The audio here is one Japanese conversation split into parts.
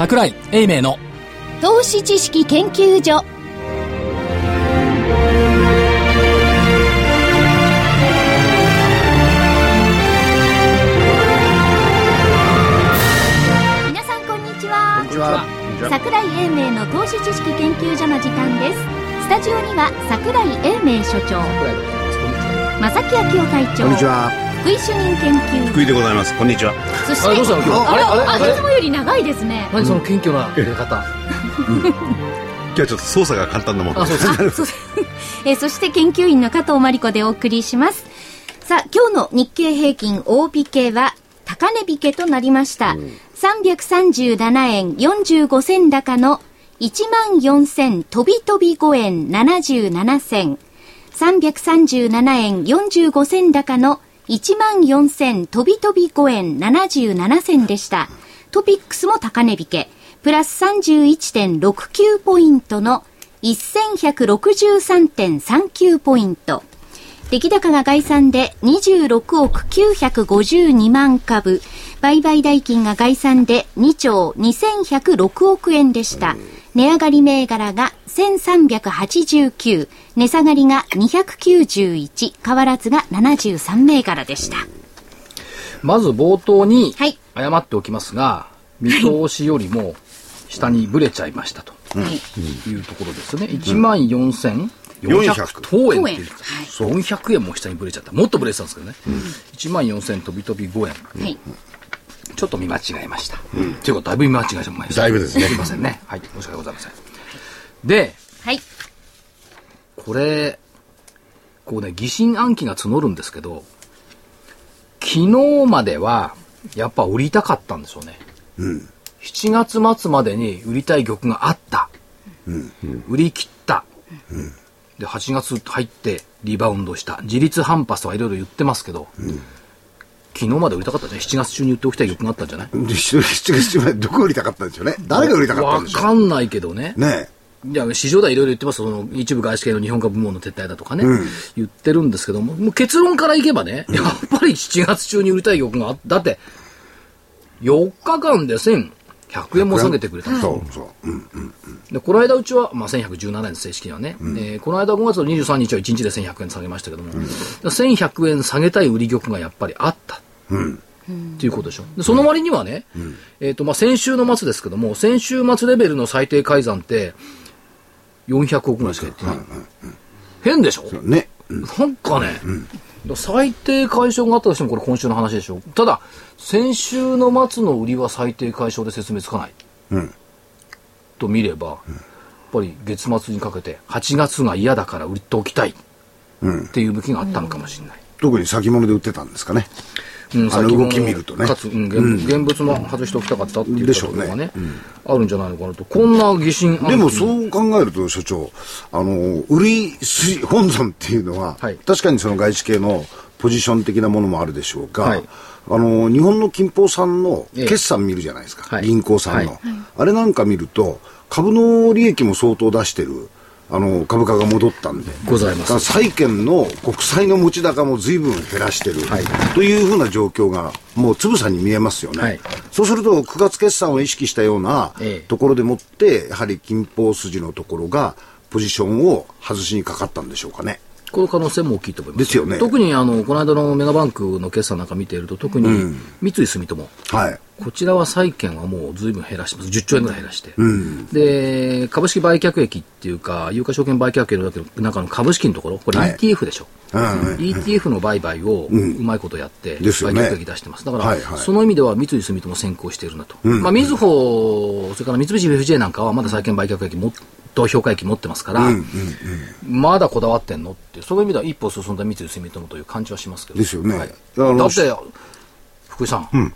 桜井英明の投資知識研究所。皆さんこんにちは。こんにちは。桜井英明の投資知識研究所の時間です。スタジオには桜井英明所長。正木昭夫会長。こんにちは。福井主任研究。福井でございます。こんにちは。そしてあれどうしたの？今日。あれあれあれ？あいつもより長いですね。何その謙虚な入れ方。今日はちょっと操作が簡単なもの。であそうですあそ えーそして研究員の加藤真理子でお送りします。さあ、今日の日経平均大引けは、高値引けとなりました。337円45銭高の14,000飛び飛び5円77銭。337円45銭高の14,000飛び飛び5円77銭でした。トピックスも高値引け。プラス31.69ポイントの1163.39ポイント。出来高が概算で26億952万株。売買代金が概算で2兆2106億円でした。値上がり銘柄が1389、値下がりが291、変わらずが73銘柄でした。まず冒頭にはい謝っておきますが、見通しよりも下にブレちゃいましたとはい。いうところですね。1万4400 400等円っていう、はいそう400円も下にブレちゃった。もっとブレてたんですけどね。1万4000飛び飛び5円。はい。ちょっと見間違えました。というか、だいぶ見間違えました。だいぶですねすいませんね。はい。申し訳ございません。で、はい。これ、こうね、疑心暗鬼が募るんですけど、昨日までは、やっぱ売りたかったんでしょうね。7月末までに売りたい玉があった。売り切った。で、8月入ってリバウンドした。自立反発とかいろいろ言ってますけど、昨日まで売りたかったね。7月中に売っておきたい玉があったんじゃない？で、7月中までどこ売りたかったんでしょうね。誰が売りたかったんわでしょかんないけどね。う。ねいや、市場ではいろいろ言ってます。その、一部外資系の日本株部門の撤退だとかね、言ってるんですけども、もう結論からいけばね、やっぱり7月中に売りたい玉があだって、4日間で1100円も下げてくれたそうそう。うん。で、この間うちは、まあ、1117円正式にはね、えーこの間5月の23日は1日で1100円下げましたけども、1100円下げたい売り玉がやっぱりあった。っていうことでしょ。でその割にはね、えっ、と、まあ、先週の末ですけども、先週末レベルの最低改ざんって、400億ぐらいしか言ってない。変でしょ？ね。なんかね、最低解消があったとしてもこれ今週の話でしょ。ただ、先週の末の売りは最低解消で説明つかない。うんと見れば、やっぱり月末にかけて8月が嫌だから売っておきたいっていう向きがあったのかもしれない。特に先物で売ってたんですかね。うんあの動き見るとね。かつ、うん現現物も外しておきたかったっていうでしょうね。ところがね、あるんじゃないのかなと。こんな疑心でもそう考えると、所長、あの、売り筋本尊っていうのは、はい。確かにその外資系のポジション的なものもあるでしょうが、はい。あの、日本の金峰さんのええ。決算見るじゃないですか、はい。銀行さんの、はい。あれなんか見ると、株の利益も相当出してる。あの株価が戻ったんで、ございます。債券の国債の持ち高も随分減らしてる、はい。というふうな状況が、もうつぶさに見えますよね、はい。そうすると、9月決算を意識したようなええ。ところでもって、やはり金峰筋のところが、ポジションを外しにかかったんでしょうかね。この可能性も大きいと思います。ですよね特にあの、この間のメガバンクの決算なんか見ていると、特に三井住友、はい。こちらは債券はもう随分減らしてます。10兆円ぐらい減らして。で、株式売却益っていうか、有価証券売却益の中の株式のところ、これはい ETF でしょ。うん ETF の売買をうまいことやって、売却益出してます。だから、はいはいその意味では三井住友先行しているなと。まあ、みずほ、それから三菱 UFJ なんかはまだ債券売却益も、と評価益持ってますから、まだこだわってんのって、その意味では一歩進んだ三井住友という感じはしますけど。ですよねはいだって、福井さん,、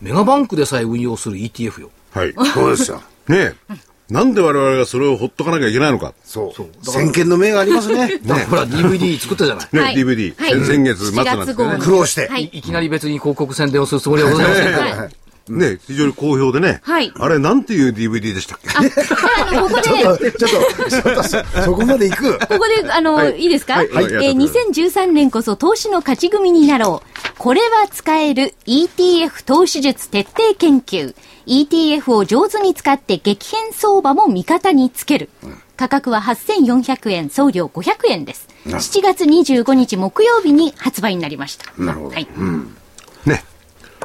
メガバンクでさえ運用する ETF よ。はい。そうですよ。ねえ。なんで我々がそれをほっとかなきゃいけないのか。そう。先見の明がありますね。だからほら、DVD 作ったじゃない。ね、はい DVD、はい月末なんです7月号ねに。苦労して。はいいきなり別に広告宣伝をするつもりはございませんから。はいね、非常に好評でね。はいあれ、なんていう DVD でしたっけ？あのここで、ちょっと、ちょっと、そそこまで行く？ここで、あの、い、いですか、はいはいえー、2013年こそ投資の勝ち組になろう。これは使える ETF 投資術徹底研究。ETF を上手に使って激変相場も味方につける。価格は8400円、送料500円です。7月25日木曜日に発売になりました。なるほどはい。ね。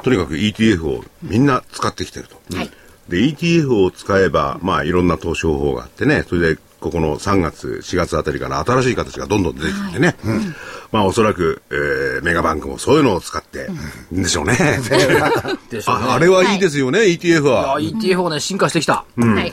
とにかく ETF をみんな使ってきてると。はいで、ETF を使えば、まあ、いろんな投資方法があってね、それで、ここの3月、4月あたりから新しい形がどんどん出てきてね。まあ、おそらく、えーメガバンクもそういうのを使って、んでしょうね。ねああれはいいですよね、ETF いやは。ETF はね、進化してきた。はい。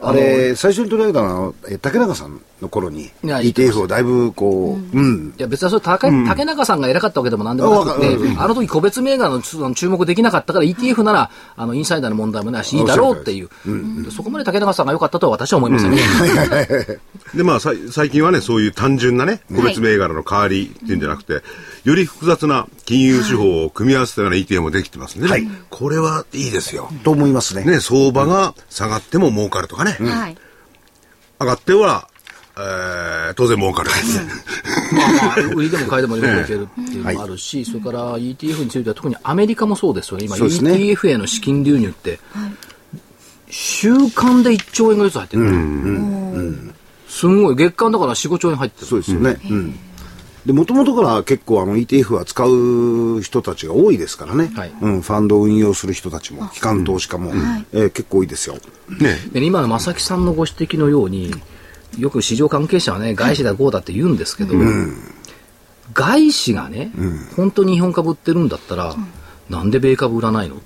あれ、最初に取り上げたのは、え竹中さんの頃に、や ETF をだいぶこう、うん。いや別にそれ竹,、竹中さんが偉かったわけでもなんでもなくて、あの時個別銘柄の注目できなかったから ETF なら、あの、インサイダーの問題もないし、いいだろうっていう。でそこまで竹中さんが良かったとは私は思いませんね。で、まあ、最近はね、そういう単純なね、個別銘柄の代わりっていうんじゃなくて、より複雑な金融手法を組み合わせたような ETF もできてますんでね。はいこれはいいですよ。と思いますね。ね、相場が下がっても儲かるとかね。はい。上がっては、えー当然儲かる。まあまあ、売りでも買いでもよくいけるっていうのもあるし、それから ETF については特にアメリカもそうですよね。今そうですね ETF への資金流入って、週間で1兆円ぐらいずつ入ってる。すんごい、月間だから4、5兆円入ってる。そうですよね。うん。で、もともとから結構あの ETF は使う人たちが多いですからね。はい。うん、ファンドを運用する人たちも、機関投資家も、えー結構多いですよ。ね。で今の正木さんのご指摘のように、よく市場関係者はね、外資だこうだって言うんですけど、外資がね、本当に日本株売ってるんだったら、なんで米株売らないの、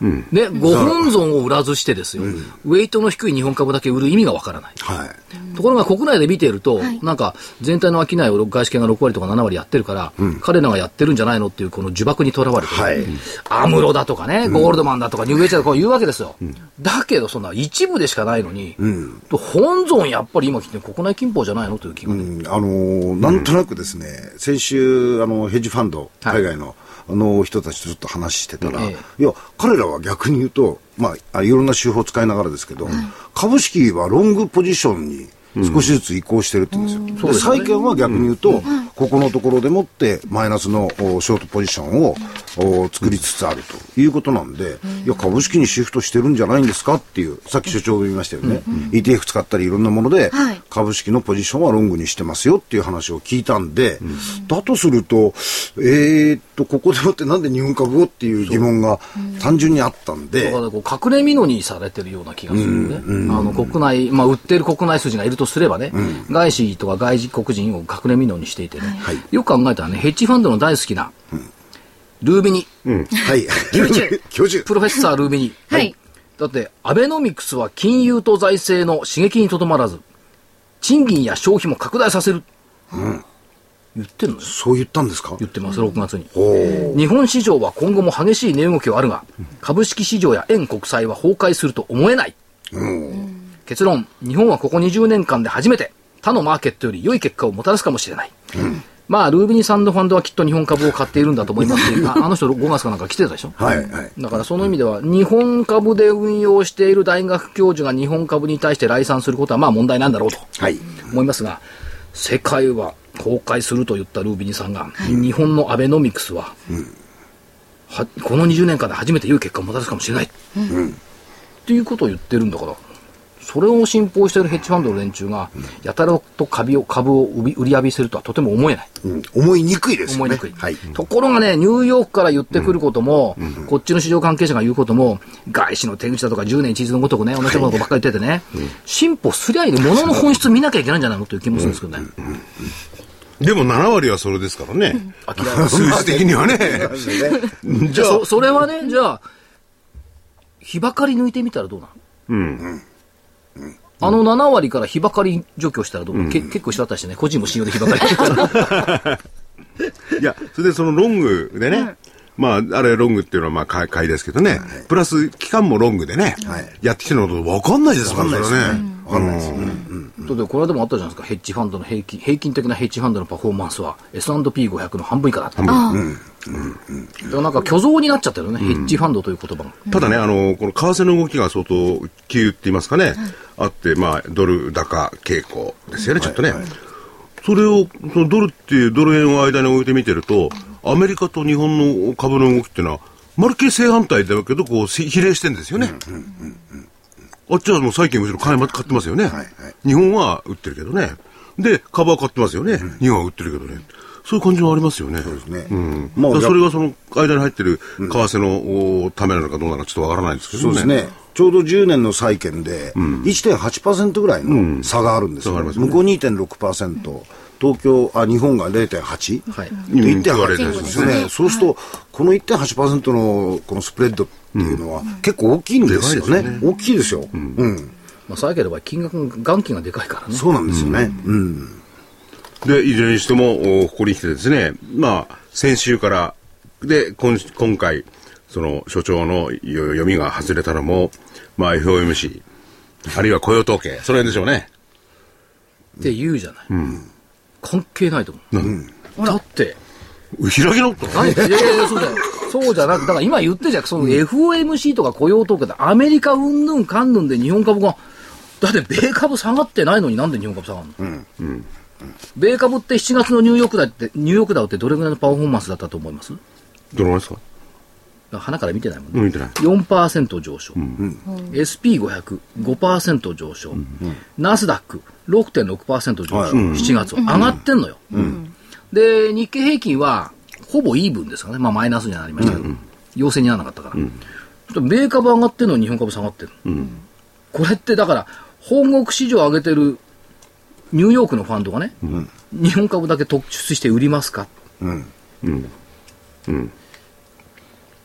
ね、ご本尊を売らずしてですよ、ウェイトの低い日本株だけ売る意味がわからない。はい。ところが国内で見ていると、なんか全体の商いを外資系が6割とか7割やってるから、彼らがやってるんじゃないのっていうこの呪縛にとらわれて、はい。アムロだとかね、ゴールドマンだとかニューエイジだとか言うわけですよ。だけどそんな一部でしかないのに、本尊やっぱり今来て国内金峰じゃないの？という気がね、うん。あのーなんとなくですね、先週、あの、ヘッジファンド、はい。海外の、あの人たちとちょっと話してたら、えいや、彼らは逆に言うと、まあ、あいろんな手法を使いながらですけど、株式はロングポジションに少しずつ移行してるって言うんですよ。で債券は逆に言うと、ここのところでもってマイナスのおショートポジションをお作りつつあるということなんで、いや、株式にシフトしてるんじゃないんですかっていう、さっき所長が言いましたよね。ETF 使ったりいろんなもので、はい。株式のポジションはロングにしてますよっていう話を聞いたんで、だとすると、えーっと、ここでもってなんで日本株をっていう疑問が単純にあったんで。だか、らこう隠れ蓑にされてるような気がするね。あの国内、まあ売ってる国内筋がいるとすればね、外資とか外国人を隠れ蓑にしていてね、はい。よく考えたらね、ヘッジファンドの大好きな、ルービニ、はい。教授 教授。プロフェッサー・ルービニ。はい。だって、アベノミクスは金融と財政の刺激にとどまらず、賃金や消費も拡大させる。言ってるのよ。そう言ったんですか？言ってます、6月に。お日本市場は今後も激しい値動きはあるが、株式市場や円国債は崩壊すると思えない。結論、日本はここ20年間で初めて他のマーケットより良い結果をもたらすかもしれない。まあ、ルービニサンドファンドはきっと日本株を買っているんだと思いますし、ああの人5月かなんか来てたでしょ？はい、はい。だからその意味では、日本株で運用している大学教授が日本株に対して来賛することはまあ問題なんだろうとはい。思いますが、世界は崩壊すると言ったルービニさんが、日本のアベノミクスは、はこの20年間で初めて良い結果をもたらすかもしれない。っていうことを言ってるんだから、それを信奉しているヘッジファンドの連中が、やたらと株を株を売り浴びせるとはとても思えない。うん思いにくいですよね。思いにくい。はい。ところがね、ニューヨークから言ってくることも、こっちの市場関係者が言うことも、外資の手口だとか10年一日のごとくね、同じようなことばっかり言っててね、進歩すりゃいいで、物の本質見なきゃいけないんじゃないの？という気もするんですけどね。でも7割はそれですからね。数字的にはね。じゃあ。そ、それはね、じゃあ、日ばかり抜いてみたらどうなの？うん。あの7割から日ばかり除去したらどうなの、け結構一緒だったりしてね、個人も信用で日ばかり。いや、それでそのロングでね、まあ、あれロングっていうのはまあ買い買いですけどね、プラス期間もロングでね、はい。やってきてるのと分かんないですもんね、それはね。わかんないですよね。うん。だってこれでもあったじゃないですか、ヘッジファンドの平均、平均的なヘッジファンドのパフォーマンスは S&P500 の半分以下だった。だからなんか虚像になっちゃったよね、ヘッジファンドという言葉が。ただね、あの、この為替の動きが相当急って言いますかね、あって、まあ、ドル高傾向ですよね、ちょっとね。それを、そのドルっていうドル円を間に置いて見てると、アメリカと日本の株の動きっていうのは、まるっきり正反対だけど、こう、比例してんですよね。あっちはもう債券むしろ買いま買ってますよね、はいはい日本は売ってるけどね。で、株は買ってますよね。日本は売ってるけどね。そういう感じはありますよね。そうですねうん。まあそれがその間に入ってる為替のおためなのかどうなのかちょっとわからないですけどね。そうですね。ちょうど10年の債券で、1.8%ぐらいの差があるんですよね向こう2.6%、東京、あ、日本が0.8。はいでうん1.8割れてでるんですすねね。そうすると、この1.8%のこのスプレッドっていうのは結構大きいんですよでかいですね。大きいですよ。うん。まあ、債券の場合、金額が、元金がでかいからね。そうなんですよね。うん。で、いずれにしても、おここに来てですね、まあ、先週から、で、今今回、その、所長のよ読みが外れたのも、まあ、FOMC、あるいは雇用統計、その辺でしょうね。って言うじゃない。関係ないと思う。だって、開き直ったの？何い。やいやいや、そうだよ。そうじゃなく、だから今言ってるじゃん、その FOMC とか雇用統計でアメリカうんぬんかんぬんで日本株が、だって米株下がってないのになんで日本株下がるの、米株って7月のニューヨークダウって、ニューヨークダウってどれぐらいのパフォーマンスだったと思います？どのぐらいですか？ら鼻から見てないもんね。うん見てない4%上昇。SP500、5%上昇。ナスダック、6.6%上昇。はい7月は。上がってんのよ。で、日経平均は、ほぼイーブンですからね。まあ、マイナスにはなりましたけど。陽性にならなかったから。ちょっと米株上がってんのに日本株下がってる。これってだから、本国市場上げてるニューヨークのファンドがね、日本株だけ特出して売りますか？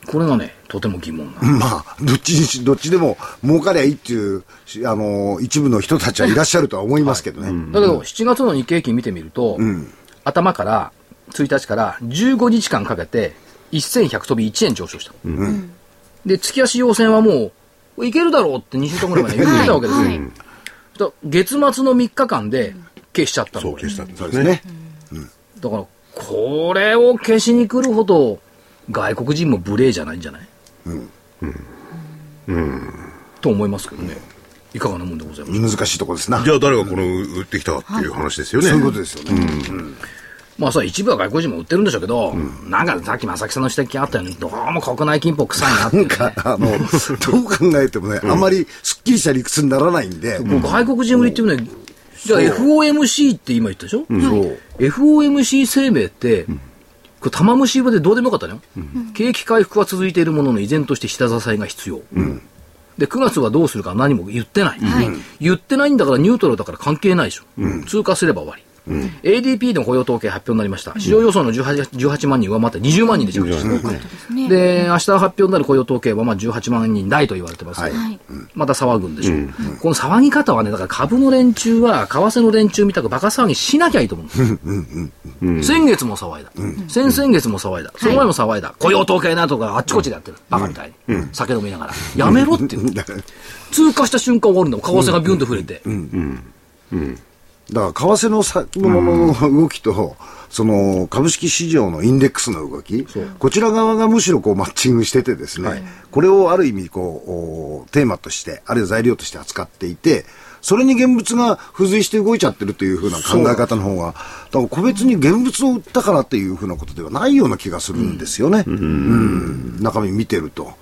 これがね、とても疑問なの。まあ、どっちにし、どっちでも儲かりゃいいっていう、しあの、一部の人たちはいらっしゃるとは思いますけどね。だけど、7月の日経平均見てみると、頭から、1日から15日間かけて、1100飛び1円上昇した。で、月足要線はもう、いけるだろうって2週間ぐらい前に言ってたわけですよ。月末の3日間で消しちゃったの。そう、消したんですね。だから、これを消しに来るほど、外国人も無礼じゃないんじゃない？と思いますけどね。いかがなもんでございますか？難しいとこですな。じゃあ誰がこの売ってきたかっていう話ですよね。そういうことですよね。まあさ、一部は外国人も売ってるんでしょうけど、なんかさっき正木さんの指摘あったように、どうも国内金っぽ臭いなっていう、ね。あの、どう考えてもね、あん。まりすっきりした理屈にならないんで、もう外国人売りってい。うね、じゃあ FOMC って今言ったでしょ、そう。FOMC 声明って、これ玉虫色でどうでもよかったのよ、景気回復は続いているものの依然として下支えが必要、で9月はどうするか何も言ってない、言ってないんだからニュートラルだから関係ないでしょ、通過すれば終わり、ADP の雇用統計発表になりました、市場予想の 18, 18万人上回って20万人で着地した、で明日発表になる雇用統計はまあ18万人台と言われてますはい。また騒ぐんでしょう、この騒ぎ方はね、だから株の連中は、為替の連中みたくバカ騒ぎしなきゃいいと思う。ん。です先月も騒いだ、先々月も騒いだ、その前も騒いだ、雇用統計なとかあっちこっちでやってる、バカみたいに、酒飲みながら、やめろっていう、通過した瞬間終わるんだもん、為替がビュンと触れて、だから、為替の先物の動きと、その株式市場のインデックスの動き、こちら側がむしろこうマッチングしててですね、これをある意味こう、おテーマとして、あるいは材料として扱っていて、それに現物が付随して動いちゃってるというふうな考え方の方が、だから個別に現物を売ったからっていうふうなことではないような気がするんですよね。うん。中身見てると。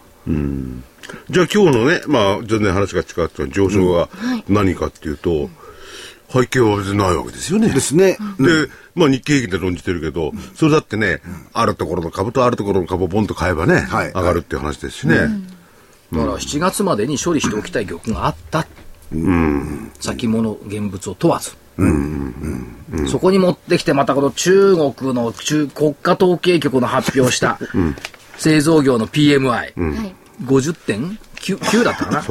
じゃあ今日のね、まあ全然話が違った上昇は何かっていうと、背景は別にないわけですよね。ですね。で、まあ日経平均で論じてるけど、それだってね、あるところの株とあるところの株をボンと買えばね、はい上がるっていう話ですしね。だから7月までに処理しておきたい玉があった、先物、現物を問わず。そこに持ってきて、またこの中国の中国家統計局の発表した製造業の PMI、はい。50.9だったかな？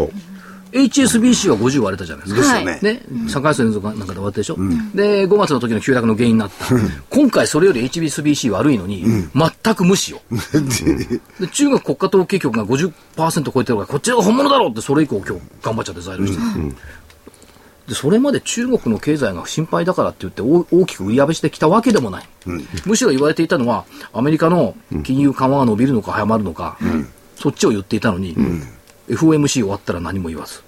HSBC は50割れたじゃないですか。ですよね。ね、3回戦連続なんかで終わったでしょ、で、5月の時の急落の原因になった。今回それより HSBC 悪いのに、全く無視よ。で中国国家統計局が50%超えてるから、こっちが本物だろうって、それ以降今日頑張っちゃって材料してる。でそれまで中国の経済が心配だからって言って大大きく売り上げしてきたわけでもない、むしろ言われていたのはアメリカの金融緩和が伸びるのか早まるのか、そっちを言っていたのに、FOMC 終わったら何も言わず、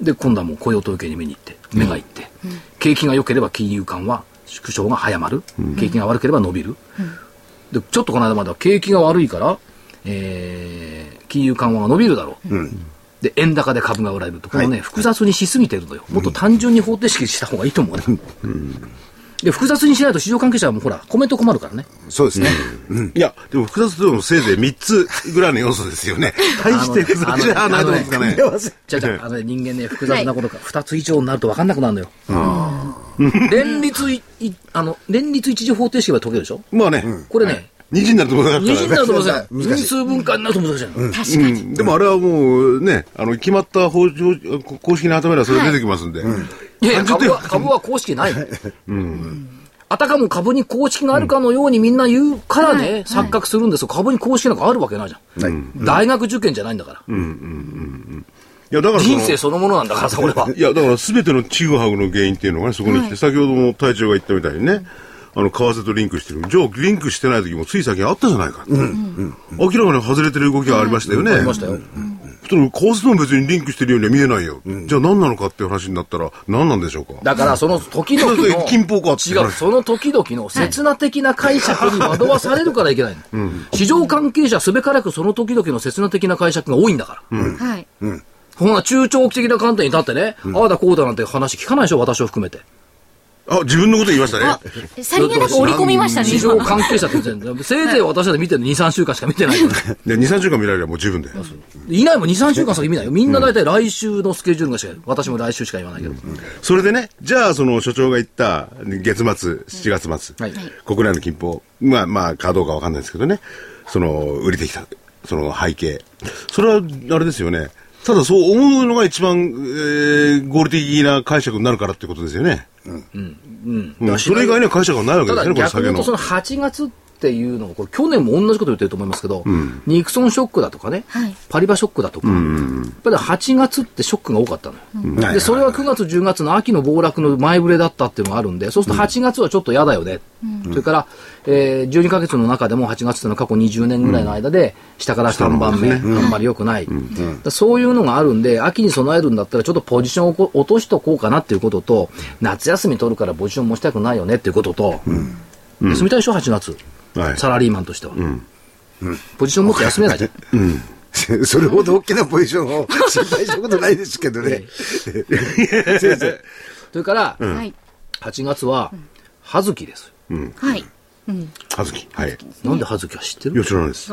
で今度はもう雇用統計に目に行って目が行って、景気が良ければ金融緩和縮小が早まる、景気が悪ければ伸びる、でちょっとこの間までは景気が悪いから、えー金融緩和が伸びるだろう、で円高で株が売られるとこのね、複雑にしすぎてるのよ。もっと単純に方程式した方がいいと思うね、で複雑にしないと市場関係者はもうほらコメント困るからね。そうですね。いや、でも複雑でもせいぜい3つぐらいの要素ですよね。大して複雑じゃないと思うんですかね。じゃあじゃああのね人間ね複雑なことが2つ以上になると分かんなくなるのよ、連立いいあの連立一次方程式は解けるでしょ？まあね、これね、二次になると思うから二次になると思いません難しい。因数分解になると難しい。の、確かに。うんでもあれはもうね、あの、決まった法上公式に頭めればそれ出てきますんで。いやいや株は株は公式ない、あたかも株に公式があるかのようにみんな言うからね、錯覚するんですよ。株に公式なんかあるわけないじゃん、大学受験じゃないんだから、いや、だから人生そのものなんだからさこれは。いや、だから全てのちぐはぐの原因っていうのがね、そこに来て、先ほども隊長が言ったみたいにね、あの、為替とリンクしてる。じゃあ、リンクしてない時もつい最近あったじゃないかって。明らかに外れてる動きがありましたよね。ありましたよ、そしたら、為替とも別にリンクしてるようには見えないよ。じゃあ何なのかっていう話になったら、何なんでしょうか。だからその時々の金峰かって。違うその時々の刹那的な解釈に惑わされるからいけないの、市場関係者すべからくその時々の刹那的な解釈が多いんだから、はい。そん。な中長期的な観点に立ってね、ああだこうだなんて話聞かないでしょ私を含めてあ、自分のこと言いましたね。さりげなく織り込みましたね、市場今。関係者って全然せいぜい私だって見てるの2、3週間しか見てないから。で、2、3週間見られればもう十分だよ。いないもん2、3週間先見ないよ。みんな大体来週のスケジュールがしか私も来週しか言わないけど。それでね、じゃあ、その所長が言った月末、7月末、はい国内の金峰、まあまあ、かどうかわかんないですけどね、その、売れてきた、その背景。それは、あれですよね。ただそう思うのが一番、えー合理的な解釈になるからってことですよね。うん。それ以外には解釈がないわけですよね、これ下げのそ。の8月っていうのが、これ去年も同じこと言ってると思いますけど、ニクソンショックだとかね、はい。パリバショックだとか、やっぱり8月ってショックが多かったのよ。で、それは9月、10月の秋の暴落の前触れだったっていうのがあるんで、そうすると8月はちょっと嫌だよね。それから、えー、12ヶ月の中でも8月っていうのは過去20年ぐらいの間で、下から3番目、あんまり良くない。そういうのがあるんで、秋に備えるんだったら、ちょっとポジションをこ落としとこうかなっていうことと、夏休み取るからポジション持ちたくないよねっていうことと、休みたいでしょ、8月。はいサラリーマンとしては。ポジション持って休めない じゃん。それほど大きなポジションを 心配したことないですけどね。先生。それから、はい。8月は、葉月です。はい。はずき。はい。なんで葉月は知っていや、る知らないです。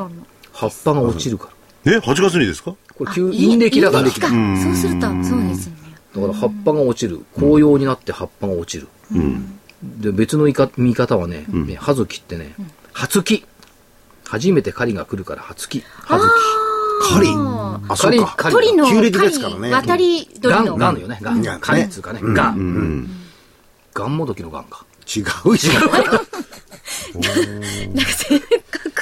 葉っぱが落ちるから。え ?8 月にですか？これ、急、陰暦だから。そうすると、そうですよね。だから葉っぱが落ちる。紅葉になって葉っぱが落ちる。で、別の言いか見方はね、ね葉月ってね、葉月。初めて狩りが来るから葉月。葉月。狩り。ああ、そうか。狩鳥の旧暦狩りですからね渡り鳥ガン、の。ガンよね。ガン狩りっつうかね。ガン。ガンもどきのガンか。違う違う。なんか性格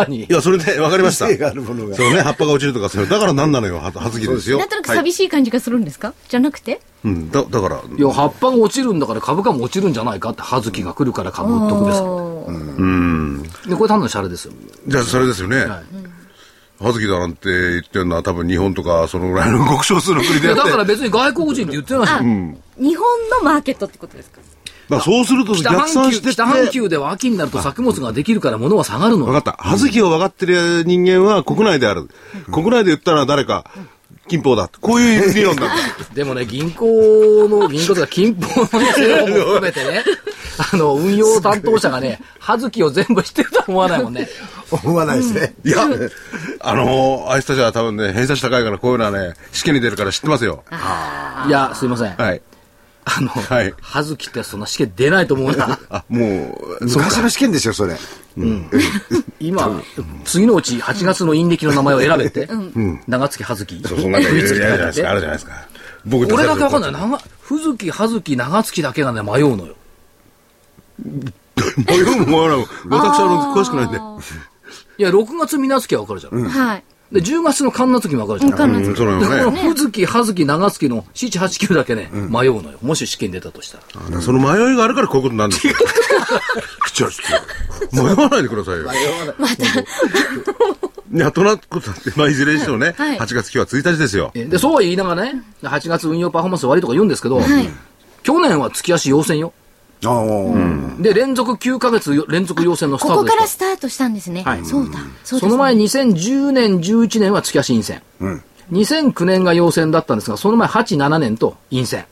の。何いや、それで分かりました。性があるものがそ。のね、葉っぱが落ちるとか、それだから何なのよ、ははずきですよ。なんとなく寂しい感じがするんですか？じゃなくて？うん、だ、だから、いや、葉っぱが落ちるんだから株価も落ちるんじゃないかって、葉月が来るから株売っとくですかおーで、これ単なるシャレですよ。じゃあそれですよね。はい葉月だなんて言ってるのは多分日本とかそのぐらいの極少数の国でやって。だから別に外国人って言ってないしあ、日本のマーケットってことですか？そうすると北逆算半球、して。北半球では秋になると作物ができるから物は下がるのよ。分かった。葉月を分かってる人間は国内である。国内で言ったら誰か、金峰だ。こういう理論な。でもね、銀行の、銀行とか金峰の政府も含めてね、あの、運用担当者がね、葉月を全部知ってるとは思わないもんね。思わないですね。いや、あのー、あいつたちは多分ね、偏差値高いからこういうのはね、試験に出るから知ってますよ。いや、すいません。はい。あの、はい葉月ってそんな試験出ないと思うな。あ、もう、昔の試験ですよ、それ。今、次のうち8月の陰暦の名前を選べて、長月葉月。そう、そんなの冬月やるじゃないですか。あるじゃないですか。僕俺だけわかんない。な長、ふずき、葉月、長月だけがね、迷うのよ。迷うも迷わないも。私はあの詳しくないんで。いや、6月、みな月はわかるじゃん。はい。で、10月の神奈月もわかるじゃん。かんなうん、そうなで、こののね。ふずき、はずき、長月の7、8、9だけね、迷うのよ。もし試験出たとしたら。その迷いがあるからこういうことになるんですよ。口は口迷わないでくださいよ。いや、となくことだって、まあ、いずれにしてもね、はい8月今日は1日ですよ。えで、そうは言いながらね、8月運用パフォーマンス悪いとか言うんですけど、去年は月足要線よ。ああ、で、連続9ヶ月よ連続要線のスタここートですからスタートしたんですね。はいそうだ。そうですその前2010年、11年は月足陰線。2009年が陽線だったんですが、その前8、7年と陰線。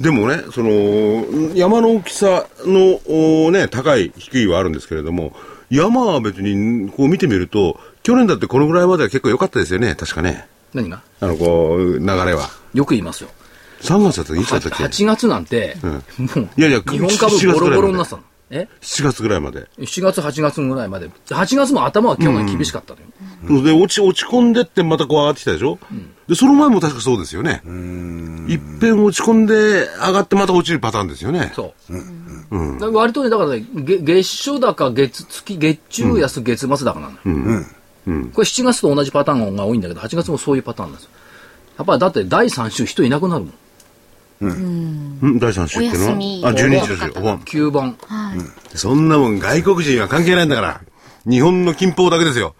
でもね、その、山の大きさの、おね、高い、低いはあるんですけれども、山は別に、こう見てみると、去年だってこのぐらいまでは結構良かったですよね、確かね。何が？あの、こう、流れは。よく言いますよ。3月だったらいつだったっけ？8月なんて、もう、いやいや日本株ボロボロになってたの。え ?7 月ぐらいまで。7月、8月ぐらいまで。8月も頭は去年厳しかったのよ。で、落ち、落ち込んでってまたこう上がってきたでしょ、で、その前も確かそうですよね。いっぺん落ち込んで上がってまた落ちるパターンですよね。そう。だから割とね、だからね、げ月初高、月、月、月中安、月末高なのよ。これ7月と同じパターンが多いんだけど、8月もそういうパターンなんですよ。やっぱりだって第3週人いなくなるもん。うん、第3週っていうのお休みはあ、12日お盆ですよ。お盆。9番。そんなもん外国人は関係ないんだから。日本の金峰だけですよ。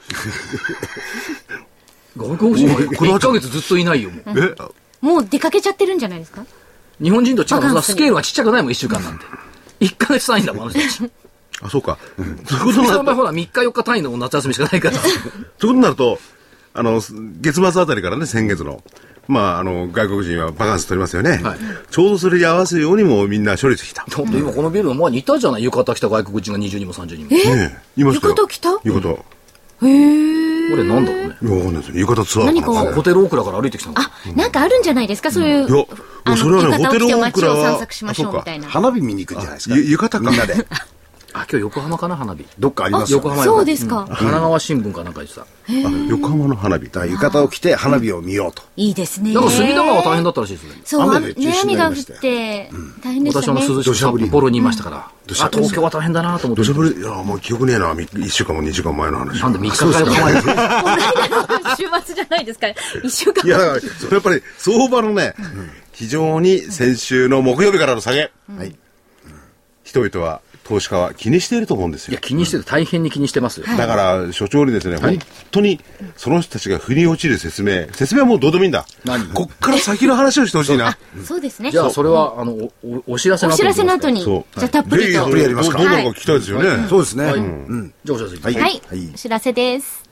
外国人は1ヶ月ずっといないよ、もう。え？もう出かけちゃってるんじゃないですか？日本人と違うスケールがちっちゃくないもん、1週間なんて。1ヶ月単位だもん、あの人たち。あ、そうか。そういうことになると、ほら、3日4日単位の夏休みしかないから。そういうことになると、あの、月末あたりからね、先月の。まあ、あの、外国人はバカンス取りますよね。はいちょうどそれに合わせるようにもみんな処理してきた。ちょっと今このビルの前にいたじゃない、浴衣着た外国人が20人も30人も。ねえ、いましたよ。浴衣着た？浴衣。へえ。これなんだろうね。いや、わかんないですよ。浴衣ツアー何かかなホテルオークラから歩いてきたの。あ、なんかあるんじゃないですか？そういう。いやあのそれはねホテルオー街をクラは散策しましょうみたいな。花火見に行くんじゃないですか？ゆ浴衣かみんなで。あ、今日横浜かな、花火。どっかありますよ、横浜そうですかん神奈川新聞かなんか言ってた。あ横浜の花火。だ浴衣を着て花火を見ようと。いいですね。なんか隅田川は大変だったらしいですね。そう、雨で中止に雨が降っなりましたよて、大変でし私たね。はあの涼しい札幌にいましたから。あ、東京は大変だなと思って土。砂降り、いや、もう記憶ねえな。1週間も2週間前の話。なんで3日から前に。この週末じゃないですか。一週間いや、それやっぱり、相場のね、非常に先週の木曜日からの下げ。はい。人々は、投資家は気にしていると思うんですよいや、。気にしてて、大変に気にしてますよ。だから、所長にですね、本当に、その人たちが腑に落ちる説明、説明はもうどうでもいいんだ。何？こっから先の話をしてほしいな。そうですね。じゃあ、それは、あの、お、おお知らせの後お知らせの後に。に、そうじゃあたっぷりと。でたっぷりやりますかどうなのか聞きたいですよね。そうですね。はいうん。じゃあ、お知らせはい。お知らせです。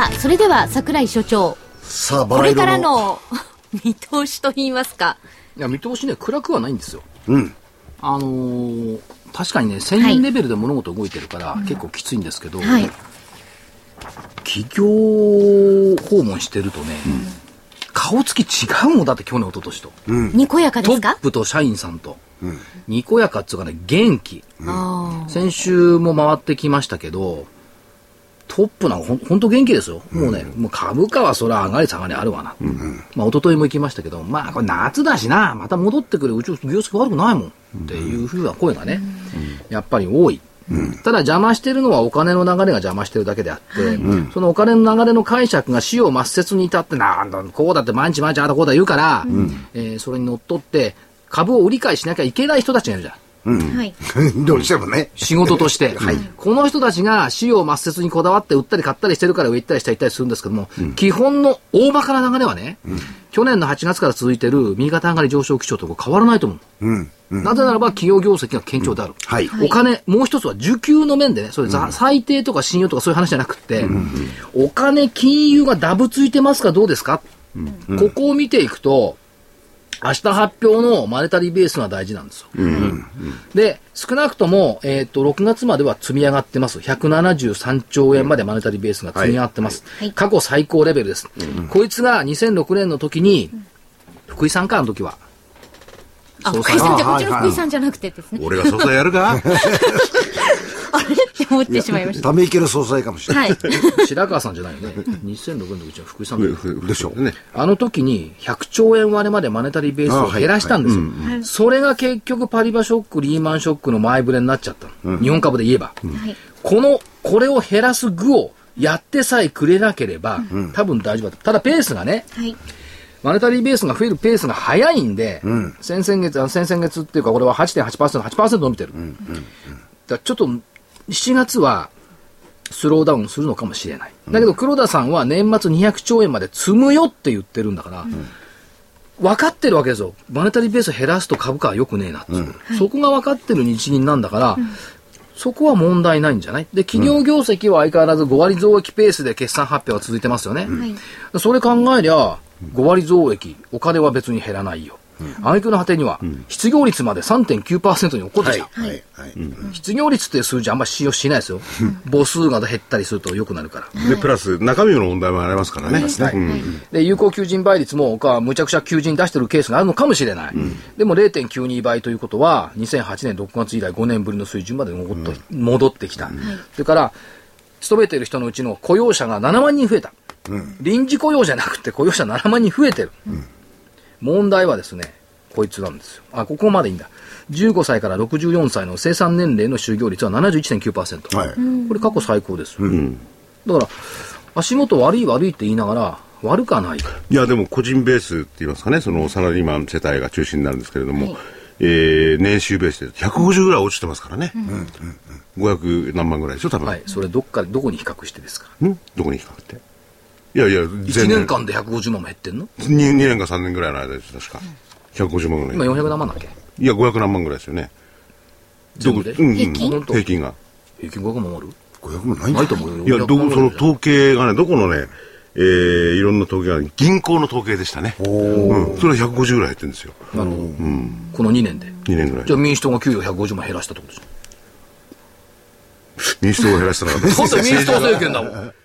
さあそれでは櫻井所長さあ、バこれからラ色の。の 見通しといいますかいや、見通しね、暗くはないんですよ。うん。あのー確かにね、1000円レベルで物事動いてるから、結構きついんですけど、はい企業訪問してるとね、顔つき違うもんだって去年、一昨年と。にこやかでトすか？ップと社員さんと。にこやかっつうかね、元気。あ先週も回ってきましたけど、トップなんかほんほんと元気ですよ。もうね、もう株価はそれは上がり下がりあるわな。まあ、一昨日も行きましたけど、まあ、これ夏だしな、また戻ってくる、うち業績悪くないもん。っていうふうな声がね、やっぱり多い。ただ邪魔してるのはお金の流れが邪魔してるだけであって、そのお金の流れの解釈が死を抹殺に至って、なんだ、こうだって毎日毎日ああだこうだ言うから、えーそれにのっとって、株を売り買いしなきゃいけない人たちがいるじゃん。あ。はい。どうしてもね。仕事として、この人たちが死を抹殺にこだわって売ったり買ったりしてるから上行ったり下行ったりするんですけども、基本の大まかな流れはね、去年の8月から続いてる右肩上がり上昇基調と変わらないと思う。うん。なぜならば企業業績が堅調である。はい。お金、もう一つは需給の面でね、それ、ざ最低とか信用とかそういう話じゃなくて、お金、金融がダブついてますかどうですか、ここを見ていくと、明日発表のマネタリーベースが大事なんですよ。で、少なくとも、えっ、と、6月までは積み上がってます。173兆円までマネタリーベースが積み上がってます。はい過去最高レベルです。こいつが2006年の時に、福井さんか、あの時は。あ、福井さんじゃ、こっちのはいはい福井さんじゃなくてですね。俺が総裁やるか？思ってしまいました。ため池の総裁かもしれない。はい。白川さんじゃないよね。2006年のうちは福井さんでしょね。あの時に100兆円割れまでマネタリーベースを減らしたんですよ。それが結局パリバショック、リーマンショックの前触れになっちゃったの。日本株で言えば。はい。この、これを減らす具をやってさえくれなければ、多分大丈夫だった。ただペースがね、はい。マネタリーベースが増えるペースが早いんで、先々月、あ先々月っていうか、これは8.8%、8%伸びてる。だちょっと、7月は、スローダウンするのかもしれない。だけど、黒田さんは年末200兆円まで積むよって言ってるんだから、分かってるわけですよ。マネタリーベースを減らすと株価は良くねえなって、そこが分かってる日銀なんだから、そこは問題ないんじゃない？で、企業業績は相変わらず5割増益ペースで決算発表が続いてますよね。はい。それ考えりゃ、5割増益、お金は別に減らないよ。挙句の果てには、失業率まで3.9%に落っこってきた。はい。はい。失業率っていう数字あんまり信用しないですよ。母数が減ったりすると良くなるから。で、プラス、中身の問題もありますからね。うんで、有効求人倍率も、かむちゃくちゃ求人出してるケースがあるのかもしれない。でも0.92倍ということは、2008年6月以来5年ぶりの水準まで戻っと戻ってきた。それから、勤めている人のうちの雇用者が7万人増えた。臨時雇用じゃなくて雇用者7万人増えてる。問題はですね、こいつなんですよ。あ、ここまでいいんだ。15歳から64歳の生産年齢の就業率は71.9%。はい。これ過去最高です。だから、足元悪い悪いって言いながら、悪かない。いや、でも個人ベースって言いますかね、そのサラリーマン世帯が中心になるんですけれども、はいえー年収ベースで150ぐらい落ちてますからね。500何万ぐらいでしょ、多分。はい。それどっかで、どこに比較してですか？ん？どこに比較って？いやいや、1年間で150万も減ってんの？2, 2年か3年ぐらいの間です、確か。150万ぐらい。今400何万だっけ？いや、500何万ぐらいですよね。全部で？うんうん平均？平均が。平均500万ある？500もない？ないと思うよ。いや、どこ、500その統計がね、どこのね、えー、いろんな統計が、銀行の統計でしたね。うん。それは150ぐらい減ってるんですよ。なるほど。この2年で？2年ぐらいじゃ。あ民主党が給与150万減らしたってことでしょ。民主党を減らしたら、だって民主党政権だもん。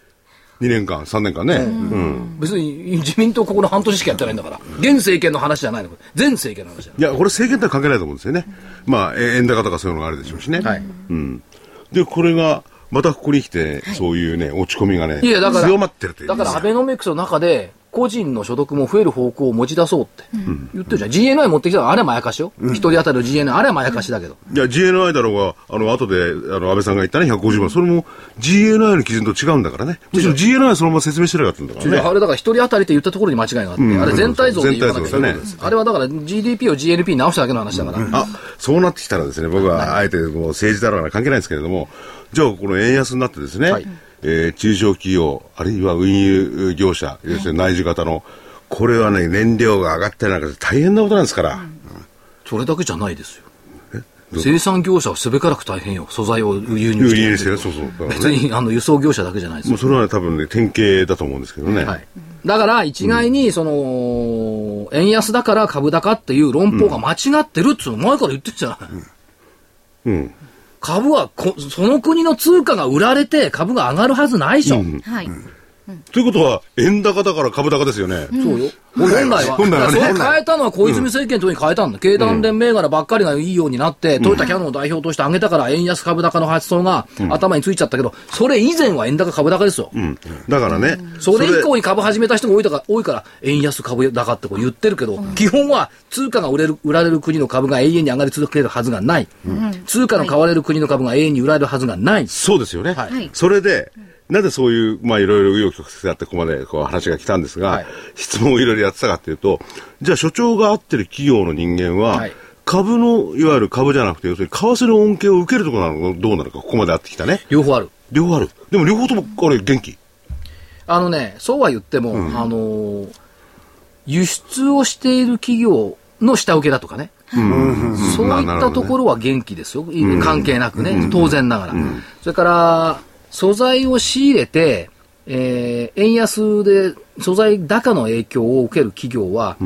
2年間、3年間ね。うん。別に自民党ここの半年しかやってないんだから。現政権の話じゃないの。これ前政権の話だ。いや、これ政権とは関係ないと思うんですよね。まあ、え円高とかそういうのがあるでしょうしね。はい。うん。で、これが、またここに来て、そういうね、落ち込みがね、いや、だから、強まってるという。だからアベノミクスの中で、個人の所得も増える方向を持ち出そうって言ってるじゃん。GNI 持ってきたらあれはまやかしよ。一、人当たりの GNI、あれはまやかしだけど。いや、GNI だろうが、あの、後で、あの、安倍さんが言ったね、150万。それも GNI の基準と違うんだからね。むしろ GNI はそのまま説明してなかったんだからね。あれだから一人当たりって言ったところに間違いがあって、あれ全体像で言わなきゃいけないんです。あれはだから GDP を GNP に直しただけの話だから。あ、そうなってきたらですね、僕はあえてもう政治だろうな関係ないんですけれども、じゃあこの円安になってですね、はいえー中小企業、あるいは運輸業者、要するに内需型の、これはね、燃料が上がったりなんか大変なことなんですから。それだけじゃないですよ。生産業者はすべからく大変よ。素材を輸入して輸入してるそうそうね別にあの輸送業者だけじゃないですよ。もうそれは、ね、多分ね、典型だと思うんですけどね。はい。だから一概にその、円安だから株高っていう論法が間違ってるっつうの前から言ってるじゃない。うん。株はこ、その国の通貨が売られて株が上がるはずないでしょ。はい。ということは、円高だから株高ですよね。そうよ。本来は。本来はそれ変えたのは小泉政権の時に変えたんだ。経団連銘柄ばっかりがいいようになって、トヨタキャノンを代表として上げたから円安株高の発想が頭についちゃったけど、それ以前は円高株高ですよ。うん。だからね。それ以降に株始めた人が多いから、多いから、円安株高ってこう言ってるけど、基本は通貨が売れる、売られる国の株が永遠に上がり続けるはずがない。通貨の買われる国の株が永遠に売られるはずがない。そうですよね。はいそれで、なぜそういう、まあいろいろ紆余曲折あってここまでこう話が来たんですが、はい。質問をいろいろやってたかっていうと、じゃあ所長が合ってる企業の人間は、はい。株の、いわゆる株じゃなくて、要するに為替の恩恵を受けるところなのかどうなのか、ここまで会ってきたね。両方ある。両方ある。でも両方とも、あれ、元気？あのね、そうは言っても、あのー輸出をしている企業の下請けだとかね、そういったところは元気ですよ、関係なくね、当然ながら。それから、素材を仕入れて、えー円安で素材高の影響を受ける企業は、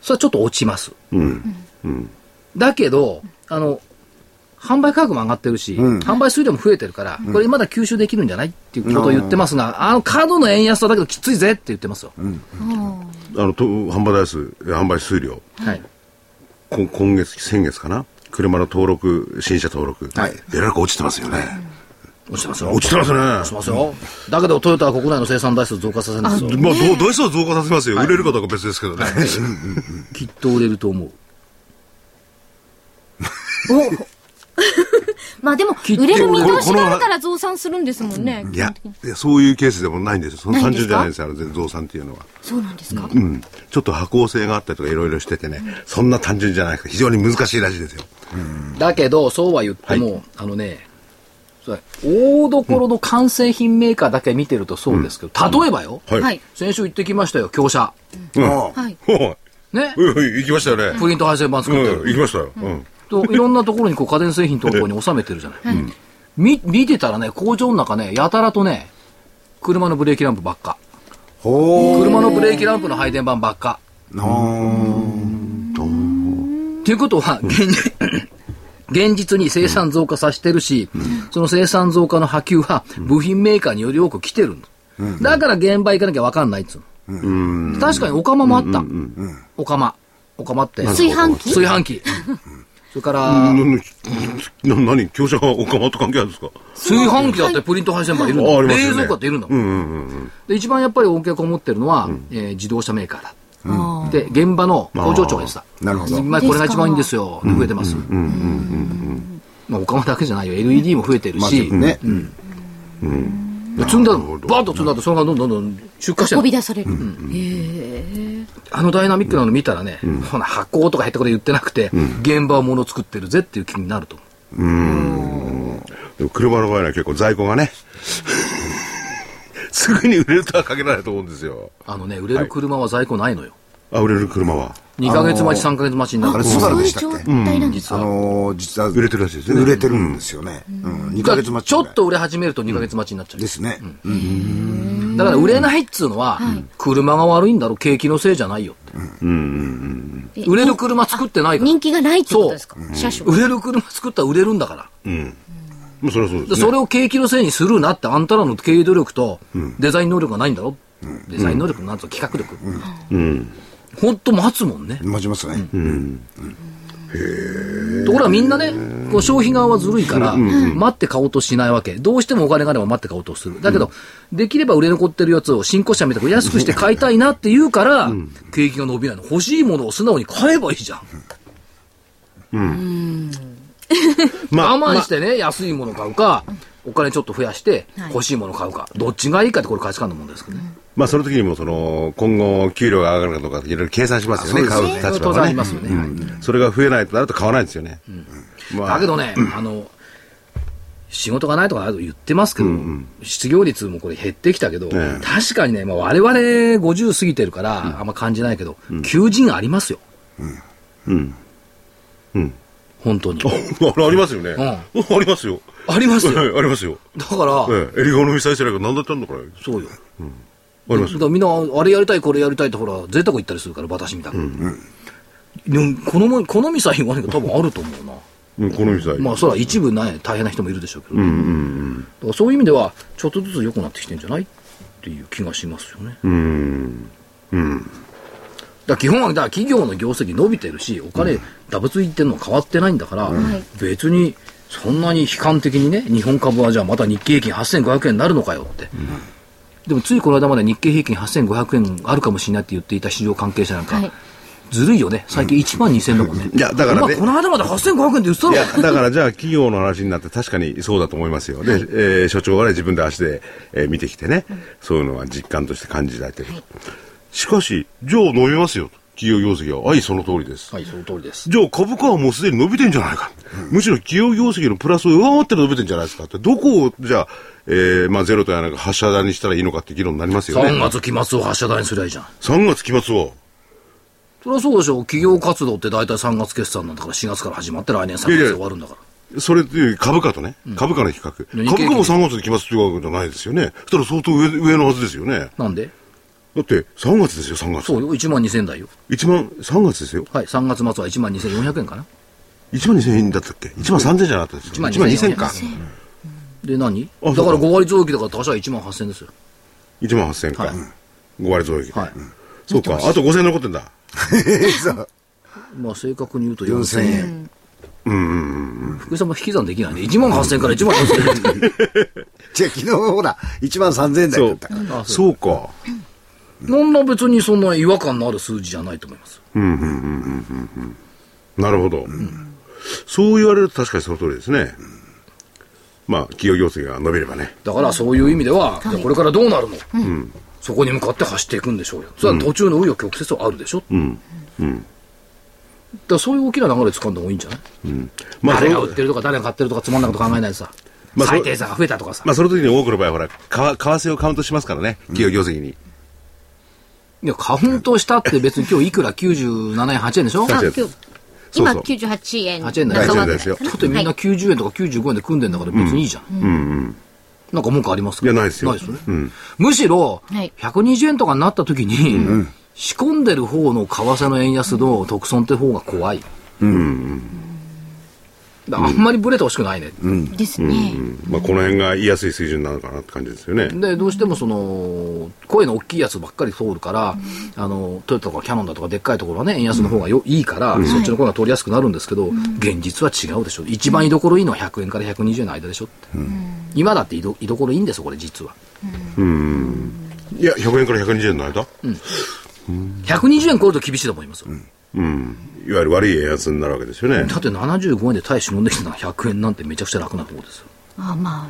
それはちょっと落ちます。だけど、あの、販売価格も上がってるし、販売数量も増えてるから、これまだ吸収できるんじゃないっていうことを言ってますが、あの、過度の円安はだけどきついぜって言ってますよ。あの、と販売台数、販売数量。はい。こ今月、先月かな？車の登録、新車登録。はいえらく落ちてますよね。落ちてますよ。落ちてますね。落ちてますよ。だけどトヨタは国内の生産台数増加させるんですよ。まあ、ど、どうしても増加させますよ。売れるかどうか別ですけどね。きっと売れると思う。まあでも、売れる見通しがあるから増産するんですもんね。いや、いやそういうケースでもないんですよ。その単純じゃないですよ、あの増産っていうのは。そうなんですか？うん。ちょっと波行性があったりとかいろいろしててね、そんな単純じゃないから非常に難しいらしいですよ。だけど、そうは言っても、あのね、そう大所の完成品メーカーだけ見てるとそうですけど、例えばよ。先週行ってきましたよ、強者。あはい。はい。ね。うんうん行きましたよね。プリント配線版作って。行きましたよ。うん。といろんなところにこう家電製品等々に収めてるじゃない。み見てたらね、工場の中ね、やたらとね、車のブレーキランプばっか。ほ車のブレーキランプの配電盤ばっか。ー。あっていうことは、現実現実に生産増加させてるし、その生産増加の波及は部品メーカーにより多く来てるの。だから現場行かなきゃ分かんないっつうの。確かにオカマもあった。オカマ。オカマって。炊飯器炊飯器。それから、な、な、なに？業者がおかまと関係あるんですか？炊飯器だってプリント配線盤いるんだあありますよね冷蔵庫だっているんだもん。で、一番やっぱり恩恵を持ってるのは、えー自動車メーカーだ。で、現場の工場長が言ってた。なるほど今これが一番いいんですよ。で増えてます。まあ、オカマだけじゃないよ。LED も増えてるまあし、ね。で積んだの、バーッと積んだと、それがどんどんどん出荷してる。運び出される。あのダイナミックなの見たらね、ほな、発酵とか減ったこと言ってなくて、現場は物を作ってるぜっていう気になると思う。でも車の場合は結構在庫がね、すぐに売れるとは限らないと思うんですよ。あのね、売れる車は在庫ないのよ。あ、売れる車は。2ヶ月待ち、3ヶ月待ちになるあれスバルでしたっけ？そういう状態なんですあか。のー、実は。売れてるらしいですね売れてるんですよね。うん。2ヶ月待ち。ちょっ。と売れ始めると2ヶ月待ちになっちゃう。ですね。だから売れないっつうのは、車が悪いんだろ、景気のせいじゃないよって。売れる車作ってないから。人気がないってことですか？車種売れる車作ったら売れるんだから。まあ、それはそうですそれを景気のせいにするなって、あんたらの経営努力とデザイン能力がないんだろ？デザイン能力なんと企画力。ほんと待つもんね。待ちますね。ところがみんなね、こう消費側はずるいから、待って買おうとしないわけ。どうしてもお金があれば待って買おうとする。だけど、できれば売れ残ってるやつを新古車みたく安くして買いたいなって言うから、景気が伸びないの。欲しいものを素直に買えばいいじゃん。まあ、我慢してね、安いものを買うか、お金ちょっと増やして欲しいものを買うか。どっちがいいかってこれ価値観の問題ですけどね。まあ、その時にも、その、今後、給料が上がるかどうか、いろいろ計算しますよね、買う立場はね。それが増えないとなると買わないんですよね。まだけどね、あの、仕事がないとか言ってますけど、失業率もこれ減ってきたけど、ええ。確かにね、まあ、我々50過ぎてるから、あんま感じないけど、求人ありますよ。本当に。あありますよね。んありますよ。ありますよ。はいありますよ。だから、ええ、エリゴ飲みさえすれば何だったんだから。そうよ。ありますだみんな、あれやりたい、これやりたいって、ほら、贅沢言ったりするから、私みたいな。でも好み好みさえ言わないけど、多分あると思うな。うん、この店は。まあ、それは一部ね、大変な人もいるでしょうけど、だからそういう意味では、ちょっとずつ良くなってきてんじゃない？っていう気がしますよね。うん。うん。だ基本は、だ企業の業績伸びてるし、お金ダブついてるの変わってないんだから、別にそんなに悲観的にね、日本株はじゃあまた日経平均8500円になるのかよって。でもついこの間まで日経平均8500円あるかもしれないって言っていた市場関係者なんか、はい。ずるいよね。最近1万2000だもん。ね。いやだからこの間まで8500円ってたろいや、だからじゃあ企業の話になって確かにそうだと思いますよ。で、えー所長がね、自分で足で、えー見てきてね、そういうのは実感として感じられてる。しかし、じゃあ伸びますよ。企業業績は。はい、その通りです。はい、その通りです。じゃあ株価はもうすでに伸びてんじゃないか。むしろ企業業績のプラスを上回って伸びてんじゃないですかって。どこを、じゃあ、えー、まあゼロとやなんか発射台にしたらいいのかって議論になりますよね。3月期末を発射台にすりゃいいじゃん。3月期末を。そりゃそうでしょ。企業活動って大体3月決算なんだから4月から始まって来年3月で終わるんだから。それっていう株価とね、株価の比較。株価も3月で期末っていうわけじゃないですよね。そしたら相当上上のはずですよね。なんで？だって3月ですよ、3月。そうよ。1万2000台よ。1万、3月ですよ。はい。3月末は1万2400円かな。1万2000円だったっけ ?1 万3000じゃなかったですか1万1万2000か。で何？あだからそうか5割増益だから他社は1万8000ですよ。1万8000か。はい5割増益で。はいそうか。あと5000円残ってんだ。そうまあ正確に言うと4000 4000円。円。福井さんも引き算できないね。1万8000から1万4000円。じゃあ昨日ほら、1万3000円台だっそうか。なん。な別にそん。な違和感のある数字じゃないと思います。なるほど。そう言われると確かにその通りですね。まあ、企業業績が伸びればね。だからそういう意味では、じゃあこれからどうなるの、そこに向かって走っていくんでしょうよ。それは途中の紆余曲折はあるでしょ、うん。だからそういう大きな流れ掴んだ方がいいんじゃない、まあ、そ誰がの売ってるとか誰が買ってるとかつまんないこと考えないでさ、まあそ最低差が増えたとかさ、まあ、その時に多くの場合、ほら、為為替をカウントしますからね。企業業績に。いや、カウントしたって別に今日いくら？97円8円でしょ？今日今そうそう。98円。8円だよ。仲間8円です。よ。だってみんな90円とか95円で組んでんだから別にいいじゃん。なんか文句ありますか？いやないですよ。ないですよね。むしろ、はい。120円とかになった時に、仕込んでる方の為替の円安の特損って方が怖い。だからあんまりブレてほしくないね。ですね、まあ、この辺が言いやすい水準なのかなって感じですよね。で、どうしてもその、声の大きいやつばっかり通るから、あの、トヨタとかキャノンだとかでっかいところはね、円安の方がよ、いいから、そっちの声が通りやすくなるんですけど、現実は違うでしょ。一番居所いいのは100円から120円の間でしょって。今だって居ど居所いいんですよ、これ実は。いや、100円から120円の間、120円超えると厳しいと思いますよ。いわゆる悪い円安になるわけですよね。だって75円で大使飲んできたのは100円なんてめちゃくちゃ楽なところですよ。あま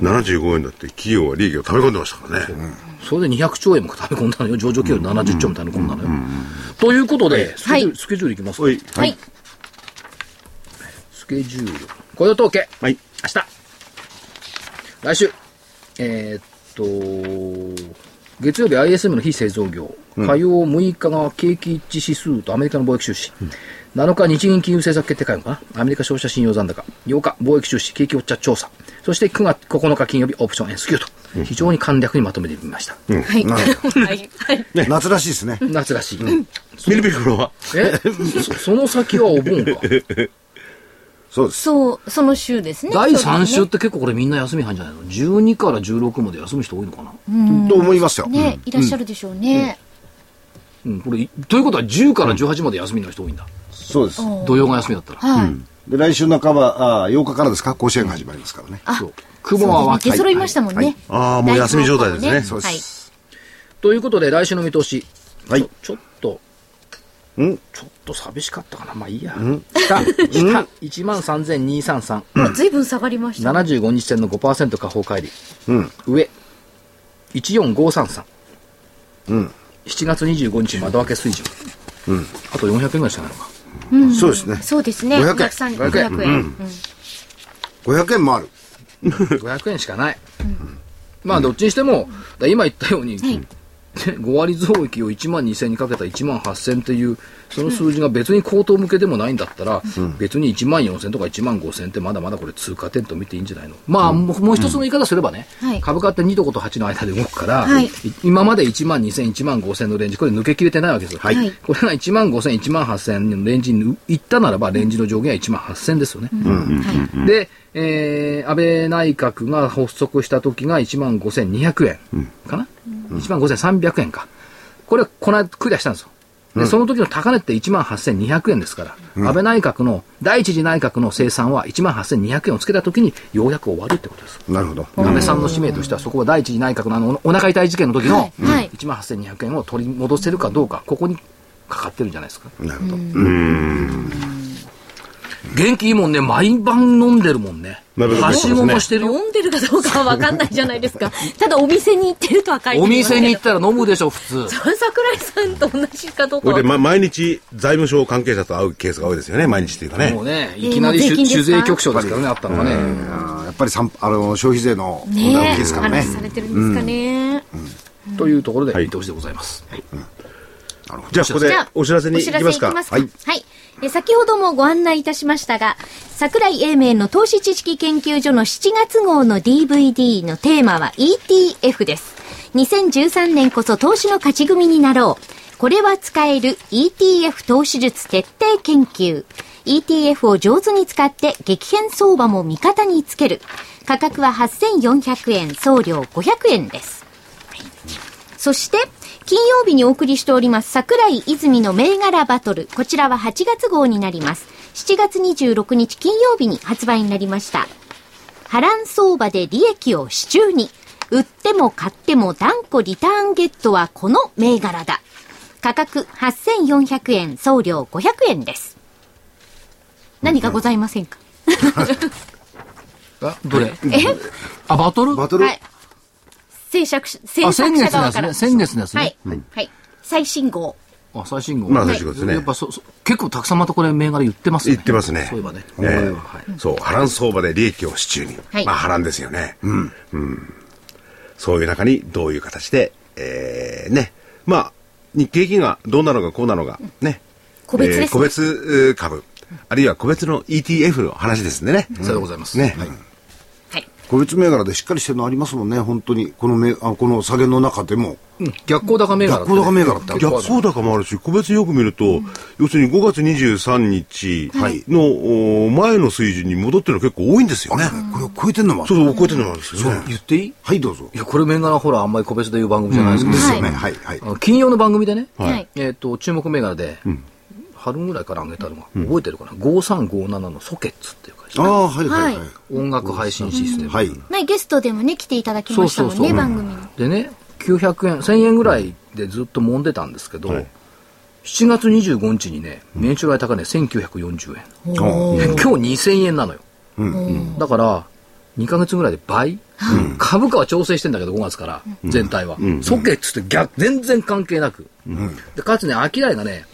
75円だって企業は利益を溜め込んでましたからね。それで200兆円も溜め込んだのよ。上場企業で70兆円も溜め込んだのよ。ということで、スケジュール、スケジュールいきますかはい。あはい、スケジュール。雇用統計。はい。明日。来週。えーっと、月曜日 ISM の非製造業。火曜6日が景気一致指数とアメリカの貿易収支。7日日銀金融政策決定会合かな？アメリカ消費者信用残高。8日貿易収支、景気ウォッチャー調査。そして9月9日金曜日オプション S q と。非常に簡略にまとめてみました。はいはいはい夏らしいですね。夏らしい。ミルピコロはえそその先はお盆か。そうです。そうその週ですね第3そうです週って結構これみんな休み入んじゃないの ?12 から16まで休む人多いのかな？と思いますよ。ねねいらっしゃるでしょうね、うん、これ、いということは10から18まで休みの人多いんだ。そうです。土曜が休みだったら。はい、で、来週半ば、あー8日からですか、甲子園が始まりますからね。そう。雲は湧き出揃いましたもんね、ああ、もう休み状態ですね。そうではいす。ということで、来週の見通し。はいちょちょっと、んちょっと寂しかったかな。まあいいや。下、下、13,233。ずいぶん下がりました75日線の5%下方乖離。上、14533。うん。7月25日窓開け水準。あと400円ぐらいしかないのか。そうですね。そうですね500円500 500円、うん500円もある。500円しかない。まあ、どっちにしても、だ今言ったように、はい5割増益を1万2000にかけた1万8000っていう、その数字が別に高騰向けでもないんだったら、別に1万4000とか1万5000ってまだまだこれ通過点と見ていいんじゃないの？まあ、もうもう一つの言い方すればね、はい。株価って2とこと8の間で動くから、はい。い今まで1万2000、1万5000のレンジ、これ抜けきれてないわけですよ。はい。これが1万5000、1万8000のレンジに行ったならば、レンジの上限は1万8000ですよね。で、えー安倍内閣が発足した時が1万5200円かな、1万5300円か。これ、この間クリアしたんですよ。で、その時の高値って1万8200円ですから、安倍内閣の、第一次内閣の生産は1万8200円をつけた時にようやく終わるってことです。なるほど。安倍さんの使命としては、そこは第一次内閣のあの、お腹痛い事件の時のはいはい1万8200円を取り戻せるかどうか、ここにかかってるんじゃないですか。なるほど。元気いいもんね、毎晩飲んでるもんね。なるほどはしごもしてるよ。飲んでるかどうかは分かんないじゃないですか。ただお店に行ってるとは書いてお店に行っったら飲むでしょ、普通。桜井さんと同じかどうかはこれで、ま、毎日財務省関係者と会うケースが多いですよね、毎日っていうかねもう。ね、いきなり酒税局長ですからね、あったのがね。やっぱりさんあの消費税の問題ね大きいですからね。話されてるんですかね。というところではい見通しでございます。じゃあ、ここでお知らせにお知らせ行きますか。いきますか。はい。え先ほどもご案内いたしましたが、桜井英明の投資知識研究所の7月号の DVD のテーマは ETF です。2013年こそ投資の勝ち組になろう。これは使える ETF 投資術徹底研究。ETF を上手に使って激変相場も味方につける。価格は8400円、送料500円です。そして、金曜日にお送りしております、桜井泉の銘柄バトル。こちらは8月号になります。7月26日金曜日に発売になりました。波乱相場で利益を支柱に。売っても買っても断固リターンゲットはこの銘柄だ。価格8400円、送料500円です。何かございませんか、あ、どれ？え？あ、バトル？バトル、はい。制作者、制あ、作先月のやつね。者側から。先月のやつはねい。。はい。最新号。あ、最新号。まあ最新号ですねやっぱそ、そ結構たくさんまたこれ銘柄言ってますね。言ってますねそういえばね。ええはいそう、波乱相場で利益を支柱に。はいまあ波乱ですよね。うん。そういう中にどういう形で、えー、ね。まあ、日経平均がどうなのかこうなのか、ね。個別ですねえー個別えー株、あるいは個別の ETF の話ですんでね。さようでございます。ね。はい。個別銘柄でしっかりしてるのありますもんね、本当に。この銘あこの下げの中でも。うん逆光高銘柄ってね。逆光高銘柄ってある逆光高もあるし、個別よく見ると、要するに5月23日の、お前の水準に戻ってるの結構多いんですよね。これを超えてんのもあるそうそう、超えてるのもあるんですよね。言っていい？はい、どうぞい。や、これ銘柄ほら、あんまり個別で言う番組じゃないですけど、ですよね。はい、はい金曜の番組でね、はい。えっ、と、注目銘柄で、春ぐらいから上げたのが、覚えてるかな、5357のソケッツっていう会社、ああ、はい、はい、はい。音楽配信システム。はい。前ゲストでもね、来ていただきましたもんね、番組に。でね、900円、1000円ぐらいでずっと揉んでたんですけど、はい。7月25日にね、年初来高値1940円。今日2000円なのよ。だから、2ヶ月ぐらいで倍、株価は調整してんだけど、5月から、全体は。ソケッツって逆、全然関係なく。でかつね、商いがね、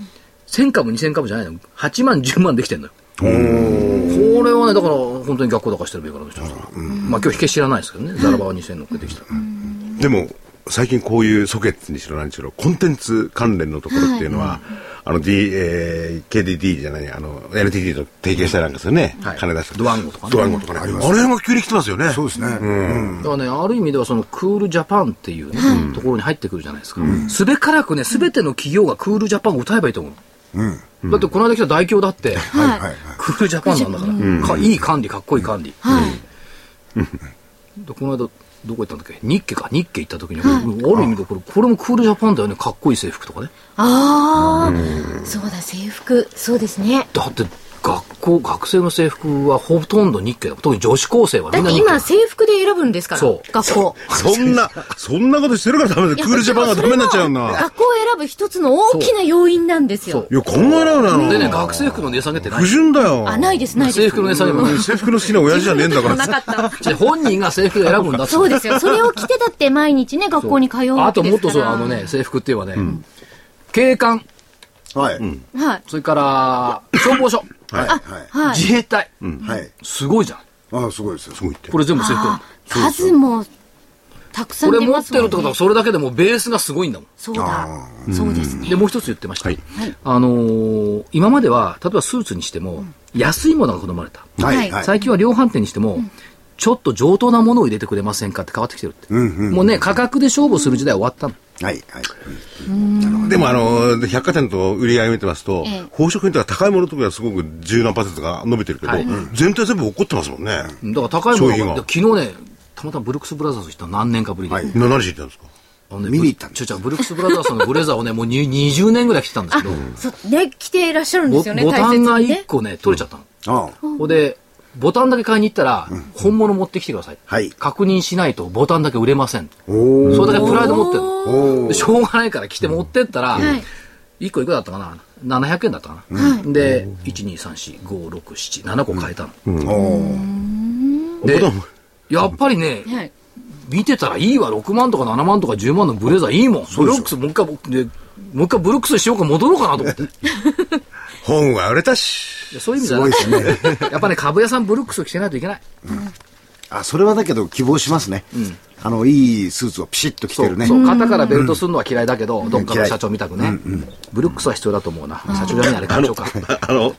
1000株、2000株じゃないの？8万、10万できてんのよ。これはね、だから、本当に逆光高してる銘柄の人だから。まあ今日引け知らないですけどね、ザラバは2000乗っけてきた。でも、最近こういうソケッツにしろ何しろ、コンテンツ関連のところっていうのは、あの D、えー、KDD じゃない、あの、NTT と提携したりなんかですよね。はい金出した。ドワンゴとかねドワンゴとかね。あれが急に来てますよね。そうですね。だからね、ある意味ではそのクールジャパンっていうね、ところに入ってくるじゃないですか。すべからくね、すべての企業がクールジャパンを歌えばいいと思う。だってこの間来た大京だって、はい、はい、はい。クールジャパンなんだから、かいい管理、かっこいい管理。でこの間、どこ行ったんだっけ？日経か、日経行った時に、ある意味でこれ、これもクールジャパンだよね、かっこいい制服とかね。ああ、そうだ、制服。そうですね。だって、学校、学生の制服はほとんど日経だ。特に女子高生はだってみんな日経今、制服で選ぶんですから。そう学校。そんな、そんなことしてるからダメだ。クールジャパンがダメになっちゃうんだ。学校を選ぶ一つの大きな要因なんですよ。いや、考えられないでね、な。学生服の値下げってない不。純だよ。あ、ないです、ないです。制服の値下げもない。制服の好きな親父じゃねえんだかなら。かった。じゃあ本人が制服で選ぶんだってそうですよ。それを着てだって毎日ね、学校に通うわあとけですから。もっとそう、あのね、制服って言えばね、警官、はい。はい。それから、消防署、はい。はい。はい。自衛隊、はい。すごいじゃん。ああ、すごいですよ。すごいって。これ全部制服数もたくさんこれ持っ出ますもんねてるってことは、それだけでもうベースがすごいんだもん。そうだ。そうですね。で、もう一つ言ってました。はいあのー今までは、例えばスーツにしても、安いものが好まれた。はい。はい。最近は量販店にしても、ちょっと上等なものを入れてくれませんかって変わってきてるって。もうね、価格で勝負する時代は終わったの。はい。はい。でもあの、百貨店と売り上げ見てますとええ、宝飾品とか高いものとかはすごく十何パーセントが伸びてるけどはい、全体全部起こってますもんね。だから高いものが、昨日ね、たまたまブルックスブラザーズ行ったの何年かぶりで。はい今何しに行ったんですか？あのね見に行ったんですちょちょ、ブルックスブラザースのブレザーをね、もうに20年ぐらい着てたんですけど、そう、ね、着ていらっしゃるんでボすよね、ボタンが1大切にね。個ね、取れちゃったの。ああほんで、ボタンだけ買いに行ったら、本物持ってきてください。はい。確認しないとボタンだけ売れません。おそれだけプライド持ってるの。おでしょうがないから来て持ってったら、はい。1個いくらだったかな ?700 円だったかな、で、1、2、3、4、5、6、7、7個買えたの。おで、やっぱりね、はい。見てたらいいわ、6万とか7万とか10万のブレザーいいもん。ブルックス、もう一回、でもう一回ブルックスにしようか戻ろうかなと思って。本は売れたし。でそういう意味じゃなくてね、やっぱね、株屋さんブルックスを着てないといけない。あ、それはだけど希望しますね。あの、いいスーツをピシッと着てるね。そう、肩からベルトするのは嫌いだけど、どっかの社長みたくね。ブルックスは必要だと思うな。社長じゃねえ、あれ会長か。あの、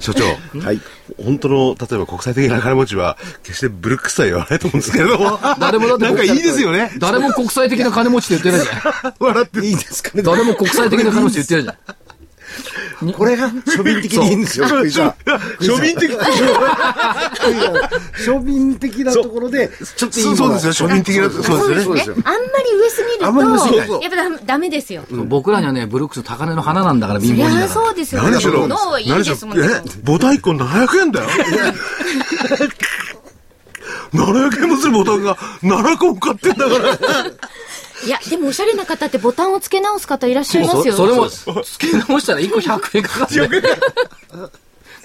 所長。はい。本当の、例えば国際的な金持ちは、決してブルックスとは言わないと思うんですけれども。誰もだってなんかいいですよね。誰も国際的な金持ちって言ってないじゃん。笑っていいですかね。誰も国際的な金持ちって言ってないじゃん。これが庶民的にいいんですよ、福井さん。庶民的。庶民的なところで、ちょっといいものそうですよ、庶民的な。そうそうですよね。あんまり上すぎるあんまり上すぎやっぱダメダメですよ。僕らにはね、ブルックス高値の花なんだから、貧乏人。そうですよ。何しろ、脳いい何しろですもんね。え、ボタン1個700円だよ。700円もするボタンが7個も買ってんだから。いや、でもおしゃれな方ってボタンを付け直す方いらっしゃいますよ。そそれも、付け直したら1個100円かかる。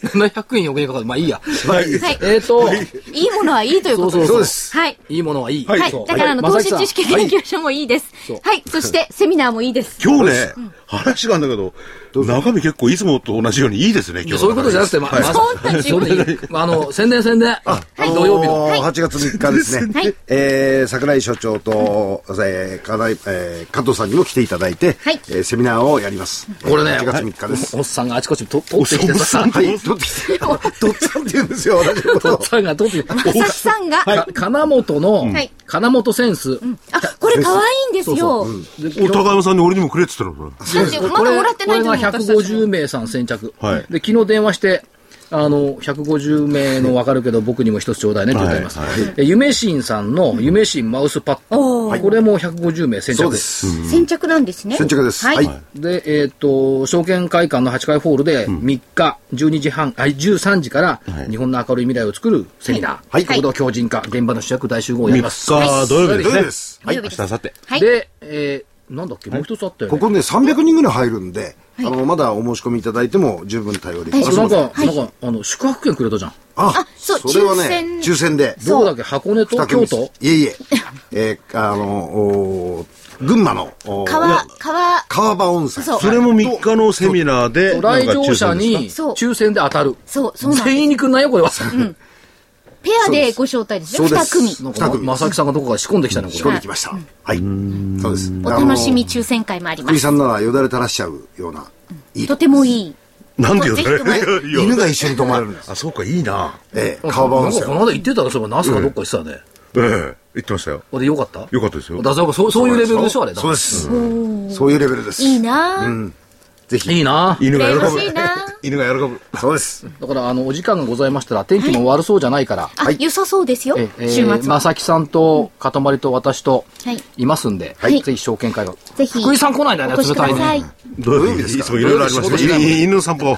700円余計かかる。まあいいや。はい。えっと、いいものはいいということです。そうそうそうですはい。いいものはいい。はい。そうだから、あの、投資知識研究所もいいですそう。はい。そして、セミナーもいいです。今日ね、話があるんだけど、中身結構いつもと同じようにいいですね、今日。そういうことじゃなくて、ま、まそれでいいあの、宣伝宣伝。土曜日の。あのー8月3日ですね。はい。えー桜井所長と、えー、かなえー加藤さんにも来ていただいて、はい。えーセミナーをやります。これね、8月3日です。おっさんがあちこちと取ってきてさ、はい、取ってきて、とっつぁんって言うんですよ、同じことおっ。さんが取ってきて、佐々木さんが、か金本のはい、金本センス。あ、これ可愛いんですよ。でお高山さんに俺にもくれって言ったの、まだもらってないと思うこれが150名さん先着。はいで、昨日電話して、あの、150名の分かるけど、僕にも一つちょうだいねって言ってあります。で夢新さんの夢新マウスパッド。これも150名先着。です。先着なんですね。先着です。はい。はい。で、えっ、と、証券会館の8階ホールで3日12時半、あ、13時から日本の明るい未来を作るセミナー。はい行動強靭化、現場の主役大集合をやります。3日土曜日ですね。です。土曜日です明日、明後日。はい。で、えーなんだっけ、もう一つあったよね。ここね、300人ぐらい入るんで、あの、まだお申し込みいただいても十分対応できます。あなんか、なんか、あの、宿泊券くれたじゃん。ああそうそれはね、抽選抽選で。どこだっけ？箱根と京都？いえいえ。えーあの、群馬の、川、川、川場温泉。そうそれも3日のセミナーで、来場者に抽選で当たる。そう、そう。全員にくんないよ、これは。ペアでご招待ですね。二組。なんか、まさきさんがどこから仕込んできたの、これ仕込ん。できました。はい。そうです。お楽しみあ抽選会もありの。ます。福井さんならよだれ垂らしちゃうような。とてもいい。なんでよ、ぜひとも犬が一緒に泊まれるんです。あ、そうか、いいな。ええ、川場温泉こ。の間言ってたら、そういえば、ナスかどっか言ってたよね。ええ、言ってましたよ。これよかった？よかったですよ。だそうそういうレベルでしょ、あれ。そうです。そういうレベルです。いいなぁ。ぜひ。いいな犬が喜ぶ。犬が喜ぶ。そうです。だから、あの、お時間がございましたら、天気も悪そうじゃないから、あ、良さそうですよえ。え週末ー、まは。さきさんと、かたまりと私と、はい。いますんで、はいぜひ証券会が。ぜひ。福井さん来ないんだよね、冷たいね。。どういう意味ですか？いつもいろいろありますどういう仕事ね。い犬の散歩。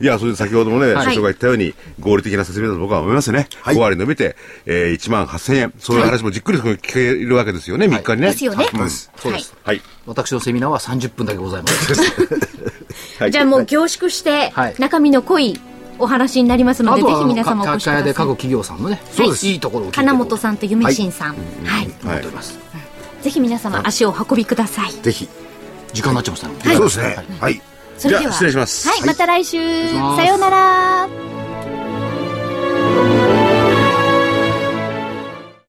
いや、それで先ほどもね、はい所長が言ったように、合理的な説明だと僕は思いますね。はい5割伸びて、えー、1万8000円。そういう話もじっくり聞けるわけですよね、3日にね。ですよね。そうです。そうです。はい。私のセミナーは30分だけございます。はいじゃあもう凝縮してはい、中身の濃いお話になりますので、ぜひ皆様お越しください。かで各企業さんのね、そうですいいところを聞いて金本さんと夢新さん。はい。思っております。ぜひ皆様足をお運びください。ぜひ。時間になっちゃいましたね。はいそうですね。はい。それでは。失礼しますはい、また来週。さようなら。